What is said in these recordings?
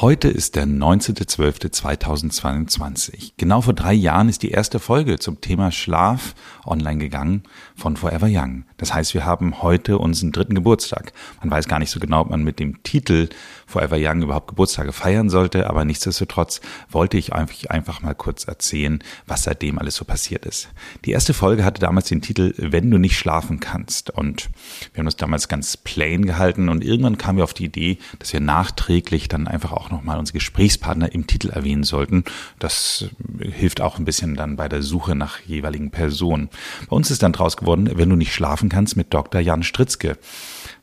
Heute ist der 19.12.2022. Genau vor drei Jahren ist die erste Folge zum Thema Schlaf online gegangen von Forever Young. Das heißt, wir haben heute unseren dritten Geburtstag. Man weiß gar nicht so genau, ob man mit dem Titel Forever Young überhaupt Geburtstage feiern sollte, aber nichtsdestotrotz wollte ich einfach mal kurz erzählen, was seitdem alles so passiert ist. Die erste Folge hatte damals den Titel Wenn du nicht schlafen kannst und wir haben das damals ganz plain gehalten und irgendwann kamen wir auf die Idee, dass wir nachträglich dann einfach auch nochmal unsere Gesprächspartner im Titel erwähnen sollten. Das hilft auch ein bisschen dann bei der Suche nach jeweiligen Personen. Bei uns ist dann draus geworden, wenn du nicht schlafen kannst, mit Dr. Jan Stritzke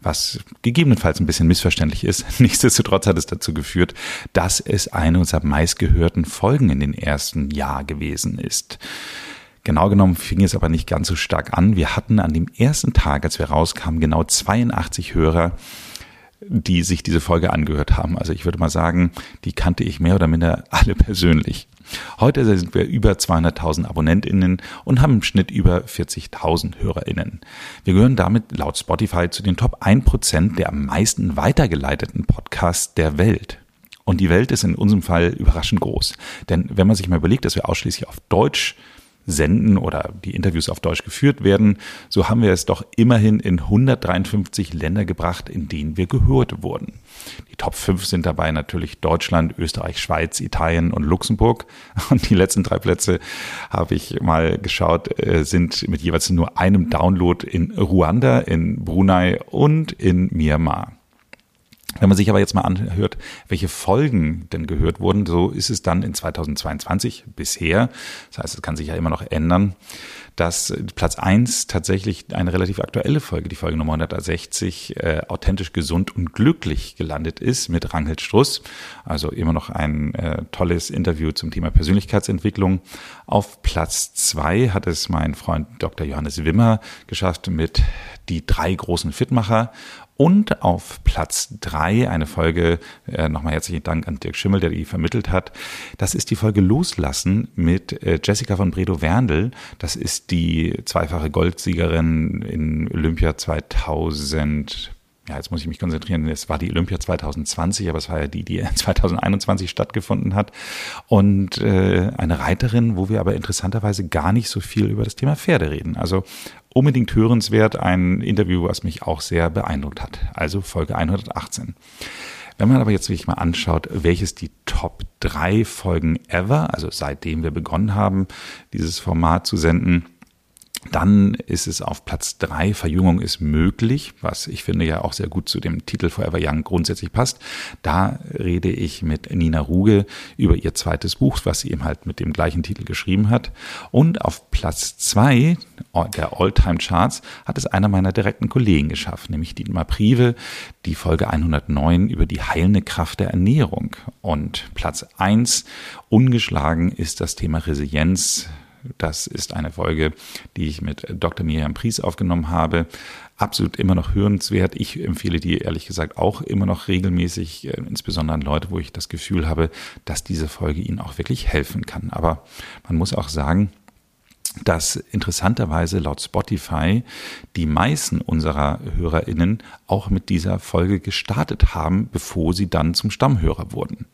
was gegebenenfalls ein bisschen missverständlich ist. Nichtsdestotrotz hat es dazu geführt, dass es eine unserer meistgehörten Folgen in den ersten Jahr gewesen ist. Genau genommen fing es aber nicht ganz so stark an. Wir hatten an dem ersten Tag, als wir rauskamen, genau 82 Hörer, die sich diese Folge angehört haben. Also ich würde mal sagen, die kannte ich mehr oder minder alle persönlich. Heute sind wir über 200.000 AbonnentInnen und haben im Schnitt über 40.000 HörerInnen. Wir gehören damit laut Spotify zu den Top 1% der am meisten weitergeleiteten Podcasts der Welt. Und die Welt ist in unserem Fall überraschend groß. Denn wenn man sich mal überlegt, dass wir ausschließlich auf Deutsch senden oder die Interviews auf Deutsch geführt werden, so haben wir es doch immerhin in 153 Länder gebracht, in denen wir gehört wurden. Die Top 5 sind dabei natürlich Deutschland, Österreich, Schweiz, Italien und Luxemburg. Und die letzten drei Plätze habe ich mal geschaut, äh, sind mit jeweils nur einem Download in Ruanda, in Brunei und in Myanmar. Wenn man sich aber jetzt mal anhört, welche Folgen denn gehört wurden, so ist es dann in 2022 bisher. Das heißt, es kann sich ja immer noch ändern, dass Platz eins tatsächlich eine relativ aktuelle Folge, die Folge Nummer 160, äh, authentisch gesund und glücklich gelandet ist mit Ranghild Struss. Also immer noch ein äh, tolles Interview zum Thema Persönlichkeitsentwicklung. Auf Platz zwei hat es mein Freund Dr. Johannes Wimmer geschafft mit die drei großen Fitmacher und auf Platz drei eine Folge, äh, nochmal herzlichen Dank an Dirk Schimmel, der die vermittelt hat. Das ist die Folge Loslassen mit äh, Jessica von Bredow-Werndl. Das ist die zweifache Goldsiegerin in Olympia 2000 ja, jetzt muss ich mich konzentrieren, es war die Olympia 2020, aber es war ja die, die 2021 stattgefunden hat. Und äh, eine Reiterin, wo wir aber interessanterweise gar nicht so viel über das Thema Pferde reden. Also unbedingt hörenswert, ein Interview, was mich auch sehr beeindruckt hat. Also Folge 118. Wenn man aber jetzt wirklich mal anschaut, welches die Top 3 Folgen ever, also seitdem wir begonnen haben, dieses Format zu senden, dann ist es auf Platz drei. Verjüngung ist möglich, was ich finde ja auch sehr gut zu dem Titel Forever Young grundsätzlich passt. Da rede ich mit Nina Ruge über ihr zweites Buch, was sie eben halt mit dem gleichen Titel geschrieben hat. Und auf Platz zwei der All-Time Charts hat es einer meiner direkten Kollegen geschafft, nämlich Dietmar Prive, die Folge 109 über die heilende Kraft der Ernährung. Und Platz eins ungeschlagen ist das Thema Resilienz das ist eine Folge, die ich mit Dr. Miriam Pries aufgenommen habe. Absolut immer noch hörenswert. Ich empfehle die ehrlich gesagt auch immer noch regelmäßig, äh, insbesondere an Leute, wo ich das Gefühl habe, dass diese Folge ihnen auch wirklich helfen kann. Aber man muss auch sagen, dass interessanterweise laut Spotify die meisten unserer HörerInnen auch mit dieser Folge gestartet haben, bevor sie dann zum Stammhörer wurden.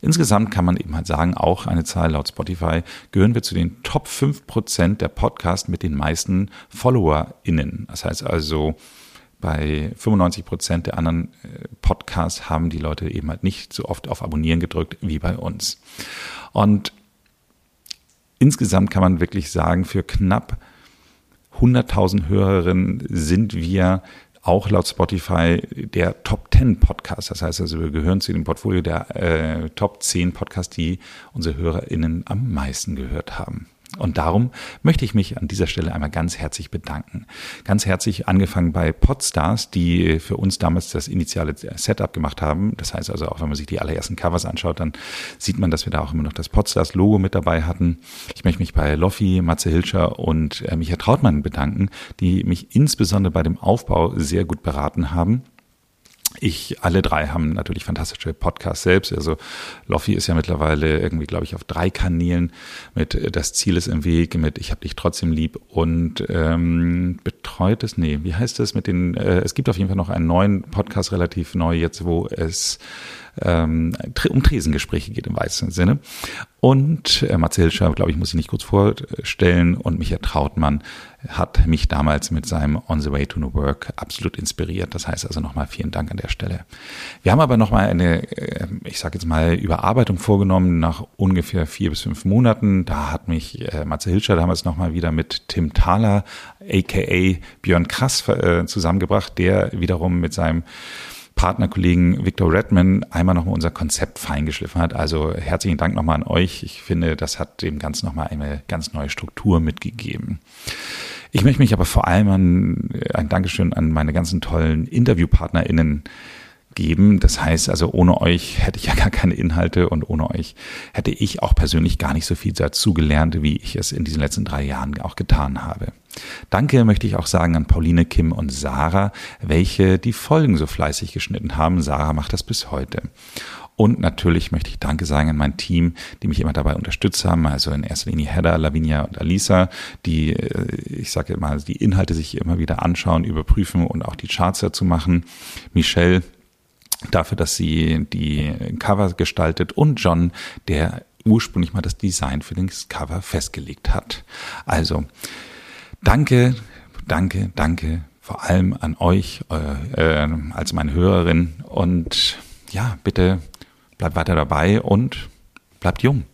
Insgesamt kann man eben halt sagen, auch eine Zahl laut Spotify, gehören wir zu den Top 5% der Podcasts mit den meisten FollowerInnen. Das heißt also, bei 95% der anderen äh, Podcasts haben die Leute eben halt nicht so oft auf Abonnieren gedrückt wie bei uns. Und insgesamt kann man wirklich sagen, für knapp 100.000 Hörerinnen sind wir auch laut Spotify der Top 10 Podcast. Das heißt also, wir gehören zu dem Portfolio der äh, Top 10 Podcasts, die unsere HörerInnen am meisten gehört haben. Und darum möchte ich mich an dieser Stelle einmal ganz herzlich bedanken. Ganz herzlich angefangen bei Podstars, die für uns damals das initiale Setup gemacht haben. Das heißt also, auch wenn man sich die allerersten Covers anschaut, dann sieht man, dass wir da auch immer noch das Podstars-Logo mit dabei hatten. Ich möchte mich bei Loffi, Matze Hilscher und äh, Micha Trautmann bedanken, die mich insbesondere bei dem Aufbau sehr gut beraten haben ich, alle drei haben natürlich fantastische Podcasts selbst. Also Loffi ist ja mittlerweile irgendwie, glaube ich, auf drei Kanälen mit äh, Das Ziel ist im Weg, mit Ich hab dich trotzdem lieb und ähm, betreutes, nee, wie heißt das mit den, äh, es gibt auf jeden Fall noch einen neuen Podcast, relativ neu jetzt, wo es ähm, um Tresengespräche geht im weitesten Sinne. Und äh, Matze Hilscher, glaube ich, muss ich nicht kurz vorstellen. Und Michael Trautmann hat mich damals mit seinem On the Way to New Work absolut inspiriert. Das heißt also nochmal vielen Dank an der Stelle. Wir haben aber nochmal eine, äh, ich sage jetzt mal, Überarbeitung vorgenommen nach ungefähr vier bis fünf Monaten. Da hat mich äh, Matze Hilscher damals nochmal wieder mit Tim Thaler, aka Björn Krass, äh, zusammengebracht, der wiederum mit seinem Partnerkollegen Victor Redman einmal nochmal unser Konzept feingeschliffen hat. Also herzlichen Dank nochmal an euch. Ich finde, das hat dem Ganzen nochmal eine ganz neue Struktur mitgegeben. Ich möchte mich aber vor allem an ein Dankeschön an meine ganzen tollen InterviewpartnerInnen geben. Das heißt also, ohne euch hätte ich ja gar keine Inhalte und ohne euch hätte ich auch persönlich gar nicht so viel dazu gelernt, wie ich es in diesen letzten drei Jahren auch getan habe. Danke möchte ich auch sagen an Pauline, Kim und Sarah, welche die Folgen so fleißig geschnitten haben. Sarah macht das bis heute. Und natürlich möchte ich Danke sagen an mein Team, die mich immer dabei unterstützt haben. Also in erster Linie Hedda, Lavinia und Alisa, die, äh, ich sage immer, die Inhalte sich immer wieder anschauen, überprüfen und auch die Charts dazu machen. Michelle, dafür, dass sie die Cover gestaltet und John, der ursprünglich mal das Design für das Cover festgelegt hat. Also, danke, danke, danke vor allem an euch äh, äh, als meine Hörerin und ja, bitte bleibt weiter dabei und bleibt jung.